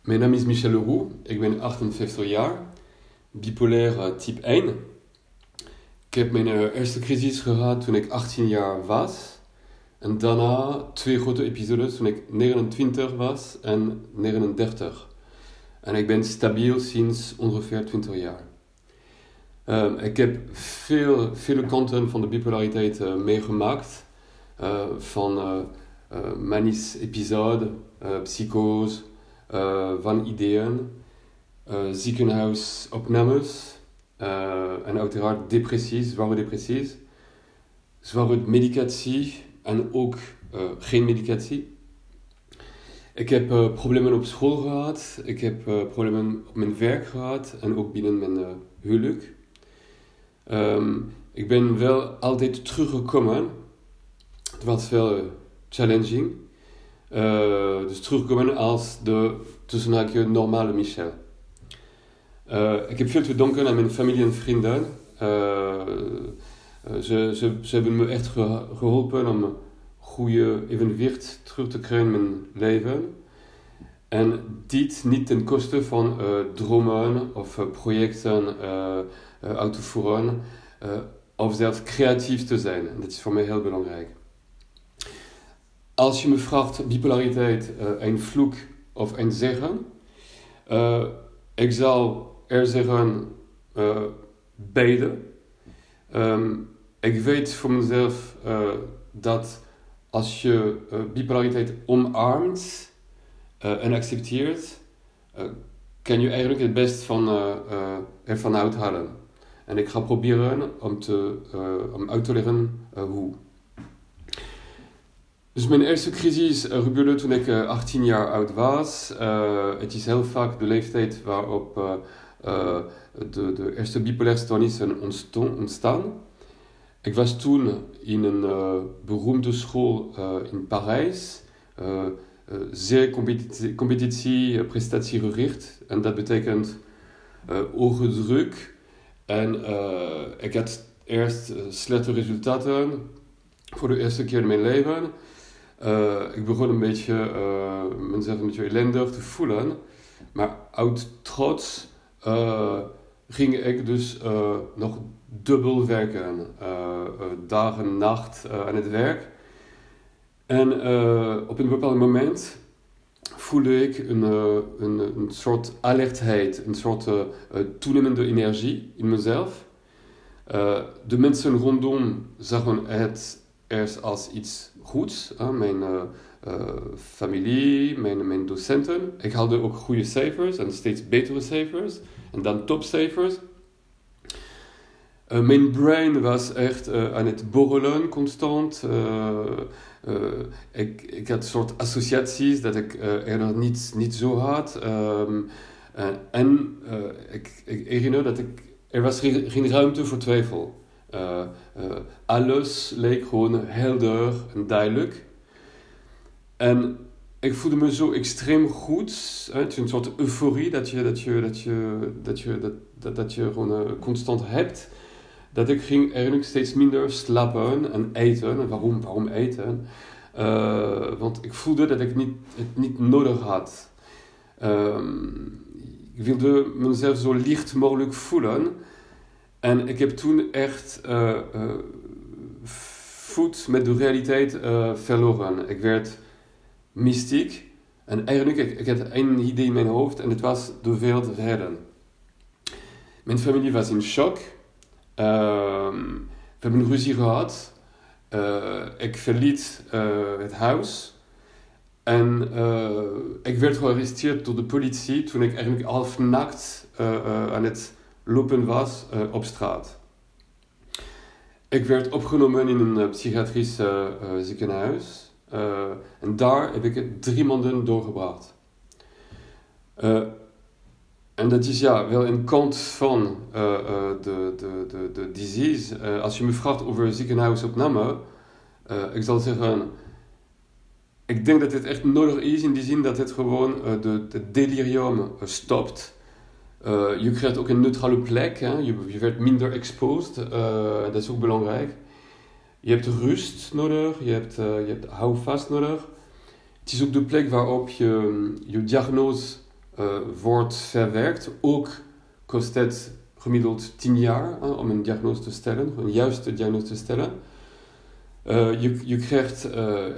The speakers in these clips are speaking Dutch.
Mijn naam is Michel Leroux, ik ben 58 jaar, bipolair type 1. Ik heb mijn uh, eerste crisis gehad toen ik 18 jaar was. En daarna twee grote episodes toen ik 29 was en 39. En ik ben stabiel sinds ongeveer 20 jaar. Um, ik heb veel, vele kanten van de bipolariteit uh, meegemaakt. Van uh, manisch episode, psychose, van ideeën, ziekenhuisopnames en uiteraard depressies, zware depressies, zware medicatie en ook geen medicatie. Ik heb uh, problemen op school gehad, ik heb uh, problemen op mijn werk gehad en ook binnen mijn uh, huwelijk. Um, ik ben wel altijd teruggekomen. Het was wel challenging. Dus teruggekomen als de tussenhaakje normale Michel. ik heb veel te danken aan mijn familie en vrienden. ze, ze, ze hebben me echt geholpen om goede evenwicht terug te krijgen in mijn leven. En dit niet ten koste van uh, dromen of uh, projecten uh, uit te voeren, of zelfs creatief te zijn. Dat is voor mij heel belangrijk. Als je me vraagt bipolariteit een vloek of een zeggen, ik zal er zeggen beide. Um, ik weet voor mezelf dat als je uh, bipolariteit omarmt uh, en accepteert, uh, kan je eigenlijk het best van, ervan uithalen. En ik ga proberen om, te, om uit te leggen hoe. Dus mijn eerste crisis gebeurde toen ik 18 jaar oud was. het is heel vaak de leeftijd waarop de, de eerste bipolaire stoornissen ontstaan. Ik was toen in een uh, beroemde school in Parijs, zeer competitie, competitie prestatiegericht. En dat betekent hoge druk. En ik had eerst slechte resultaten voor de eerste keer in mijn leven. Ik begon een beetje, mezelf een beetje ellendig te voelen. Maar uit trots ging ik dus nog dubbel werken. Uh, dag en nacht uh, aan het werk. En op een bepaald moment voelde ik een, een, een soort alertheid, een soort toenemende energie in mezelf. de mensen rondom zagen het eerst als iets goeds. mijn familie, mijn, docenten. Ik haalde ook goede cijfers en steeds betere cijfers. En dan topcijfers. Uh, mijn brain was echt aan het borrelen constant. Ik, ik had soort associaties dat ik eerder niet, niet zo had. Um, en ik, ik herinner dat ik, er was geen ruimte voor twijfel. Alles leek gewoon helder en duidelijk. En ik voelde me zo extreem goed. Het is een soort euforie dat je, dat je, dat je, dat je, dat, dat, je gewoon constant hebt dat ik ging eigenlijk steeds minder slapen en eten. En waarom, waarom eten? Want ik voelde dat ik niet, het niet nodig had. Um, ik wilde mezelf zo licht mogelijk voelen. En ik heb toen echt uh, uh, voet met de realiteit verloren. Ik werd mystiek. En eigenlijk, ik, ik had één idee in mijn hoofd en het was de wereld redden. Mijn familie was in shock. Uh, we hebben ruzie gehad. Ik verliet het huis. En ik werd gearresteerd door de politie toen ik eigenlijk half nacht aan het lopen was op straat. Ik werd opgenomen in een psychiatrisch ziekenhuis. en daar heb ik drie maanden doorgebracht. En dat is ja, wel een kant van de, de, de, de disease. Als je me vraagt over ziekenhuisopname, ik zal zeggen, ik denk dat het echt nodig is in die zin dat het gewoon de, de delirium stopt. Je krijgt ook een neutrale plek, hè? Je, je werd minder exposed, dat is ook belangrijk. Je hebt rust nodig, je hebt, je hebt houvast nodig. Het is ook de plek waarop je je diagnose wordt verwerkt. Ook kost het gemiddeld 10 jaar om een diagnose te stellen, een juiste diagnose te stellen. je, je krijgt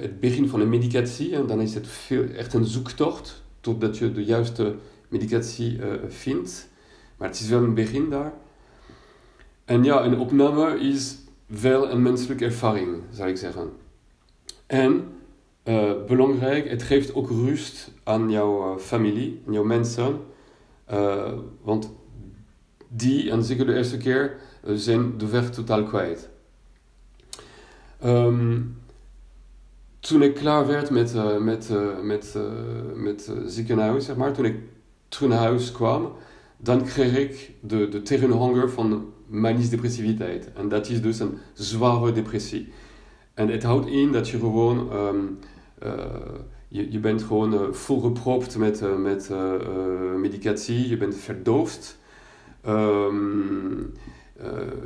het begin van een medicatie en dan is het veel, echt een zoektocht totdat je de juiste medicatie vindt. Maar het is wel een begin daar. En ja, een opname is wel een menselijke ervaring, zou ik zeggen. En uh, belangrijk, het geeft ook rust aan jouw uh, familie, aan jouw mensen. Want die, en zeker de eerste keer, zijn de weg totaal kwijt. Um, toen ik klaar werd met, met, met, met ziekenhuis, zeg maar, toen ik terug naar huis kwam, dan kreeg ik de, de tegenhanger van manisch depressiviteit. En dat is dus een zware depressie. En het houdt in dat je gewoon, um, uh, je, je bent gewoon uh, volgepropt met, uh, met medicatie, je bent verdoofd. Um,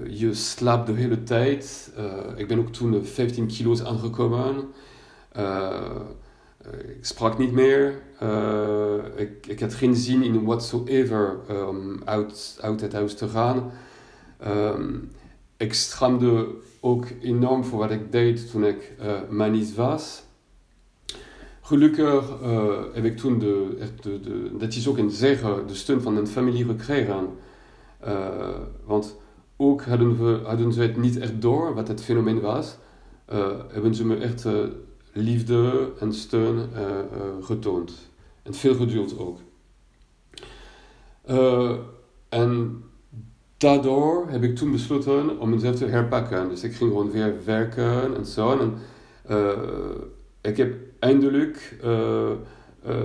je slaapt de hele tijd. ik ben ook toen 15 kilo's aangekomen. Ik sprak niet meer. ik, ik had geen zin in whatsoever um, uit, uit het huis te gaan. Um, ik schaamde ook enorm voor wat ik deed toen ik uh, manisch was. Gelukkig heb ik toen de, de, de, dat is ook een zegen, de steun van een familie gekregen. Want ook hadden, we, hadden ze het niet echt door wat het fenomeen was. hebben ze me echt liefde en steun getoond. En veel geduld ook. en daardoor heb ik toen besloten om mezelf te herpakken. Dus ik ging gewoon weer werken en zo. En ik heb eindelijk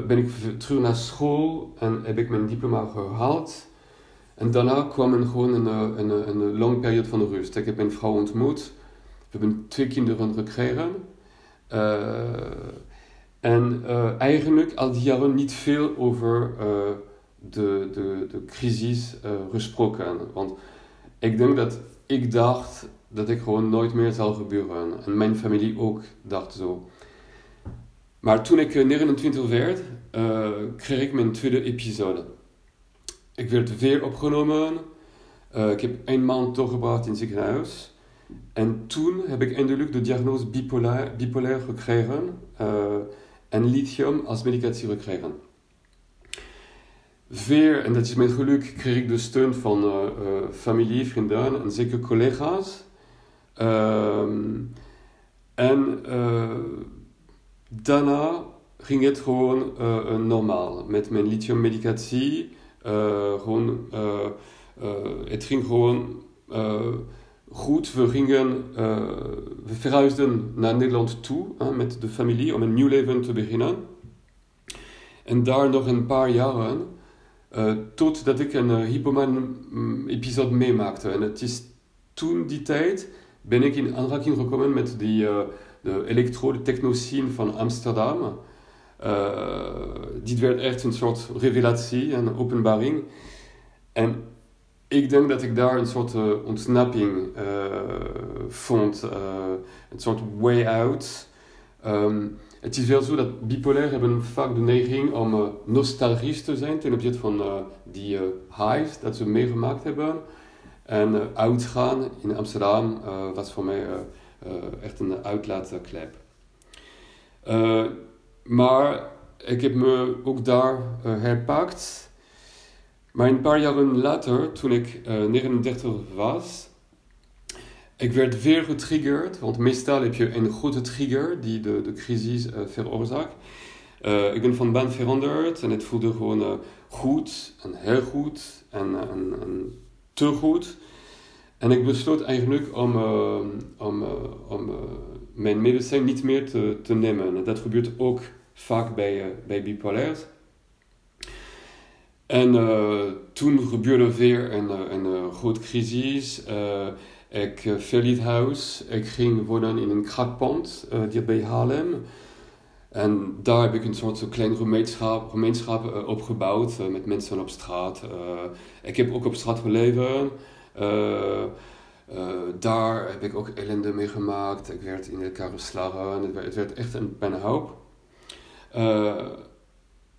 ben ik terug naar school en heb ik mijn diploma gehaald. En daarna kwam er gewoon een, een, een, een lange periode van rust. Ik heb mijn vrouw ontmoet. We hebben twee kinderen gekregen. En eigenlijk al die jaren niet veel over de, de, de crisis gesproken. Want ik denk dat ik dacht dat ik gewoon nooit meer zal gebeuren. En mijn familie ook dacht zo. Maar toen ik 29 eh, werd, kreeg ik mijn tweede episode. Ik werd weer opgenomen. Ik heb een maand doorgebracht in het ziekenhuis. En toen heb ik eindelijk de diagnose bipolair, bipolair gekregen en lithium als medicatie gekregen. Weer, en dat is met geluk, kreeg ik de steun van uh, uh, familie, vrienden en zeker collega's. Um, en uh, daarna ging het gewoon normaal. Met mijn lithiummedicatie. gewoon, het ging gewoon goed. We, gingen, we verhuisden naar Nederland toe met de familie om een nieuw leven te beginnen. En daar nog een paar jaren uh, totdat ik een uh, Hypoman-episode mm, meemaakte. En het is toen die tijd ben ik in aanraking gekomen met die, uh, de elektrode technoscene van Amsterdam. dit werd echt een soort revelatie en openbaring. En ik denk dat ik daar een soort ontsnapping vond, een soort way out. Um, het is wel zo dat bipolair hebben vaak de neiging om nostalgisch te zijn ten opzichte van die highs dat ze meegemaakt hebben. En uitgaan in Amsterdam was voor mij echt een uitlaatklep. maar ik heb me ook daar herpakt. Maar een paar jaren later, toen ik 39 was, ik werd weer getriggerd, want meestal heb je een grote trigger die de, de crisis uh, veroorzaakt. Uh, ik ben van baan veranderd en het voelde gewoon goed en heel goed en, en, en, te goed. En ik besloot eigenlijk om, om, om mijn medicijn niet meer te, te nemen. En dat gebeurt ook vaak bij, bij bipolairs. En toen gebeurde weer een, een grote crisis. Ik uh, verliet huis. Ik ging wonen in een krakpand uh, die bij Haarlem. En daar heb ik een soort klein gemeenschap, gemeenschap opgebouwd met mensen op straat. ik heb ook op straat geleefd. daar heb ik ook ellende meegemaakt. Ik werd in elkaar geslagen. Het werd, echt een pijnhoop.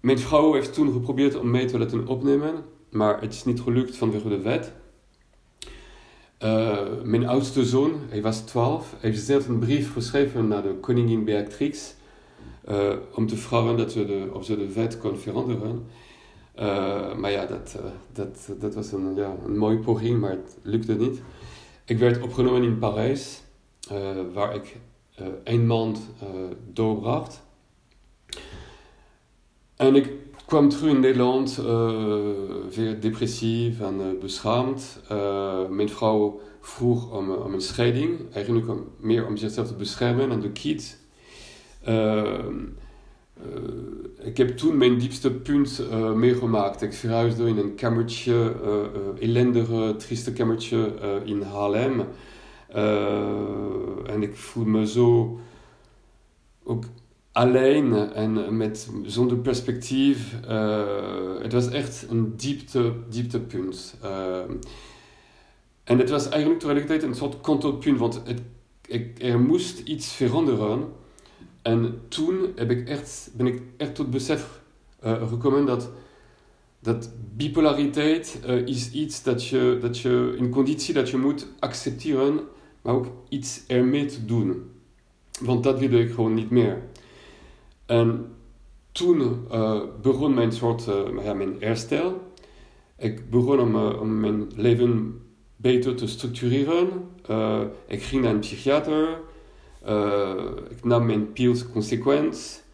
Mijn vrouw heeft toen geprobeerd om mij te laten opnemen, maar het is niet gelukt vanwege de wet. Uh, mijn oudste zoon, hij was 12, heeft zelf een brief geschreven naar de koningin Beatrix uh, om te vragen dat ze de, of ze de wet kon veranderen. Uh, maar ja, dat, dat, dat was een, ja, een mooie poging, maar het lukte niet. Ik werd opgenomen in Parijs, waar ik een maand doorbracht. En ik kwam terug in Nederland, uh, weer depressief en uh, beschaamd. Uh, mijn vrouw vroeg om, om een scheiding, eigenlijk om, meer om zichzelf te beschermen en de kids. ik heb toen mijn diepste punt meegemaakt. Ik verhuisde in een kamertje, ellendige, trieste kamertje in Haarlem. en ik voel me zo ook alleen en met, zonder perspectief. Uh, het was echt een diepte, dieptepunt. Uh, en het was eigenlijk tegelijkertijd een soort kantelpunt, want het, ik, er moest iets veranderen. En toen heb ik echt, ben ik echt tot besef uh, gekomen dat, dat bipolariteit is iets dat je, dat je, een conditie dat je moet accepteren, maar ook iets ermee te doen. Want dat wilde ik gewoon niet meer. En toen uh, begon mijn soort, ja, mijn herstel. Ik begon om, uh, om mijn leven beter te structureren. ik ging naar een psychiater. ik nam mijn pils consequent.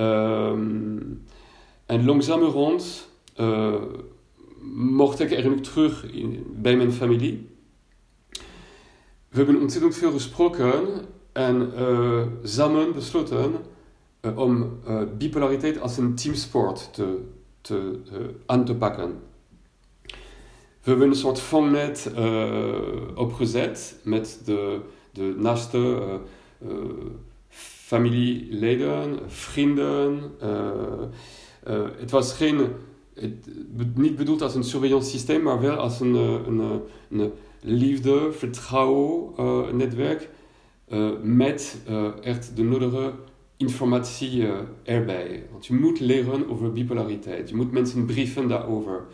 Um, en langzamerhand mocht ik eigenlijk terug in, bij mijn familie. We hebben ontzettend veel gesproken en samen besloten uh, om uh, bipolariteit als een teamsport te, te, uh, aan te pakken. We hebben een soort vangnet opgezet met de, de naaste familieleden, vrienden. het was geen, het, niet bedoeld als een surveillance systeem, maar wel als een, een, een liefde, vertrouwen netwerk met echt de nodige informatie uh, erbij. Want je moet leren over bipolariteit. Je moet mensen brieven daarover.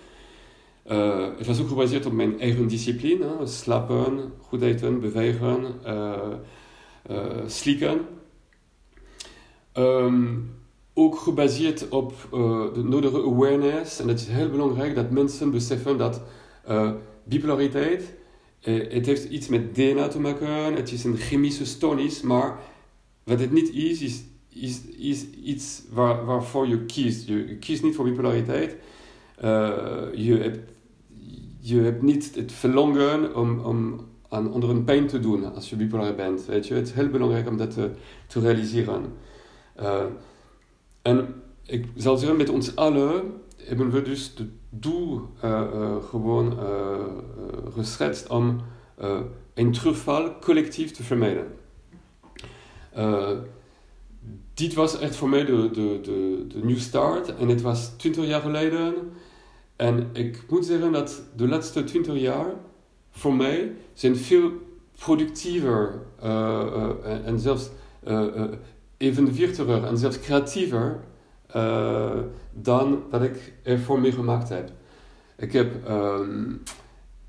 Uh, het was ook gebaseerd op mijn eigen discipline. Slapen, goed eten, bewegen, uh, slikken. Um, ook gebaseerd op de nodige awareness. En het is heel belangrijk dat mensen beseffen dat bipolariteit... het heeft iets met DNA te maken. Het is een chemische stoornis, maar wat het niet is, is is, is iets waar, waarvoor je kiest. Je, kiest niet voor bipolariteit. Uh, je, hebt, je hebt niet het verlangen om, om aan anderen pijn te doen als je bipolair bent. Weet je? Het is heel belangrijk om dat te, te realiseren. Uh, en ik zal zeggen, met ons allen hebben we dus het doel uh, gewoon geschetst om een terugval collectief te vermijden dit was echt voor mij de, de, de, de new start. En het was 20 jaar geleden. En ik moet zeggen dat de laatste 20 jaar voor mij zijn veel productiever uh, en zelfs uh, evenwichtiger en zelfs creatiever dan wat ik ervoor meegemaakt heb. Ik heb, um,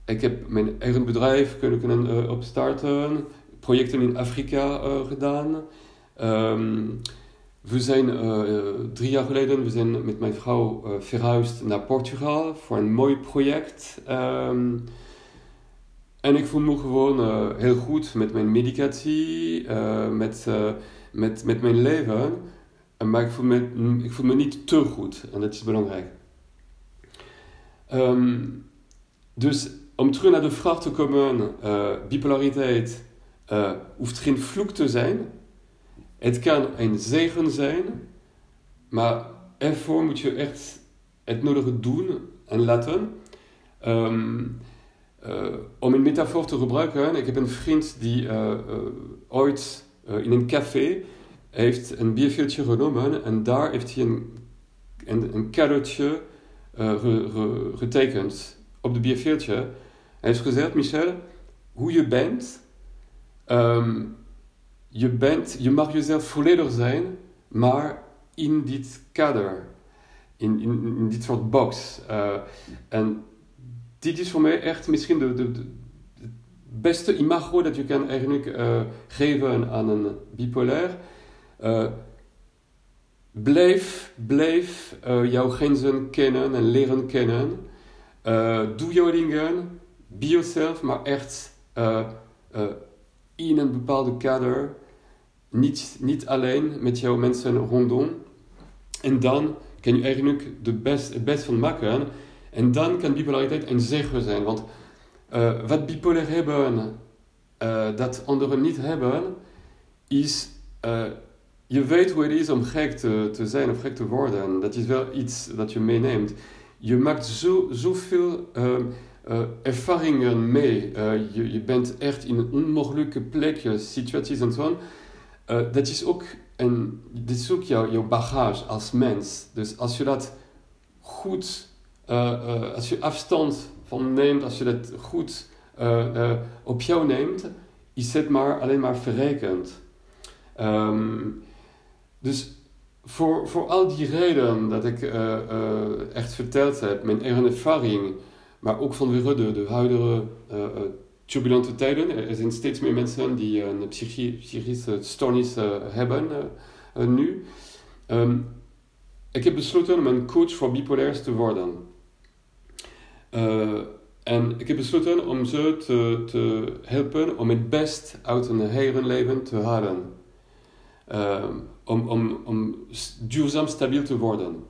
ik heb mijn eigen bedrijf kunnen, kunnen opstarten, projecten in Afrika gedaan. Um, we zijn uh, drie jaar geleden we zijn met mijn vrouw uh, verhuisd naar Portugal voor een mooi project. Um, en ik voel me gewoon uh, heel goed met mijn medicatie, met, met, met mijn leven. Maar ik voel, me, ik voel me niet te goed en dat is belangrijk. Um, dus om terug naar de vraag te komen, bipolariteit hoeft geen vloek te zijn. Het kan een zegen zijn, maar ervoor moet je echt het nodige doen en laten. Um, uh, om een metafoor te gebruiken, ik heb een vriend die uh, uh, ooit in een café heeft een bierveeltje genomen en daar heeft hij een, een, een getekend op de bierveeltje. Hij heeft gezegd, Michel, hoe je bent, um, je, bent, je mag jezelf volledig zijn, maar in dit kader. in, in, in dit soort box. Uh, en dit is voor mij echt misschien de, de, de beste imago dat je kan eigenlijk uh, geven aan een bipolair. Uh, blijf, blijf jouw grenzen kennen en leren kennen. doe jouw dingen, be yourself, maar echt in een bepaalde kader. Niet, niet alleen met jouw mensen rondom. En dan kan je eigenlijk de best, het best van maken. En dan kan bipolariteit een zegen zijn. Want uh, wat bipolair hebben, uh, dat anderen niet hebben, is uh, je weet hoe het is om gek te, te zijn of gek te worden. Dat is wel iets dat je meeneemt. Je maakt zo, zoveel ervaringen mee. je, je bent echt in onmogelijke plekje, situaties en zo. Dat is ook, een, dit is ook jouw, jouw bagage als mens. Dus als je dat goed, als je afstand van neemt, als je dat goed op jou neemt, is het maar alleen maar verrekend. Um, dus voor, voor al die redenen dat ik echt verteld heb, mijn eigen ervaring, maar ook vanwege de, de huidige turbulente tijden, er zijn steeds meer mensen die een psychische stoornis hebben nu. Um, ik heb besloten om een coach voor bipolairs te worden. En ik heb besloten om ze te, te helpen om het best uit hun eigen leven te halen. Om, om, om duurzaam stabiel te worden.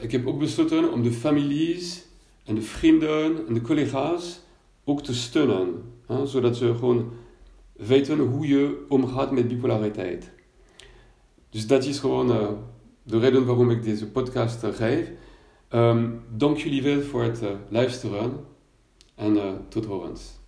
Ik heb ook besloten om de families en de vrienden en de collega's ook te steunen. Hè, zodat ze gewoon weten hoe je omgaat met bipolariteit. Dus dat is gewoon uh, de reden waarom ik deze podcast geef. Um, dank jullie wel voor het uh, luisteren en tot horens.